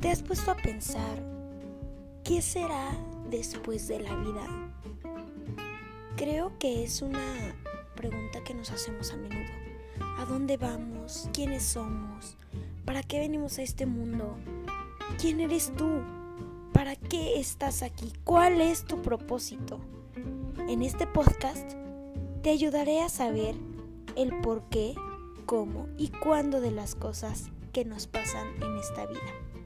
¿Te has puesto a pensar qué será después de la vida? Creo que es una pregunta que nos hacemos a menudo. ¿A dónde vamos? ¿Quiénes somos? ¿Para qué venimos a este mundo? ¿Quién eres tú? ¿Para qué estás aquí? ¿Cuál es tu propósito? En este podcast te ayudaré a saber el por qué, cómo y cuándo de las cosas que nos pasan en esta vida.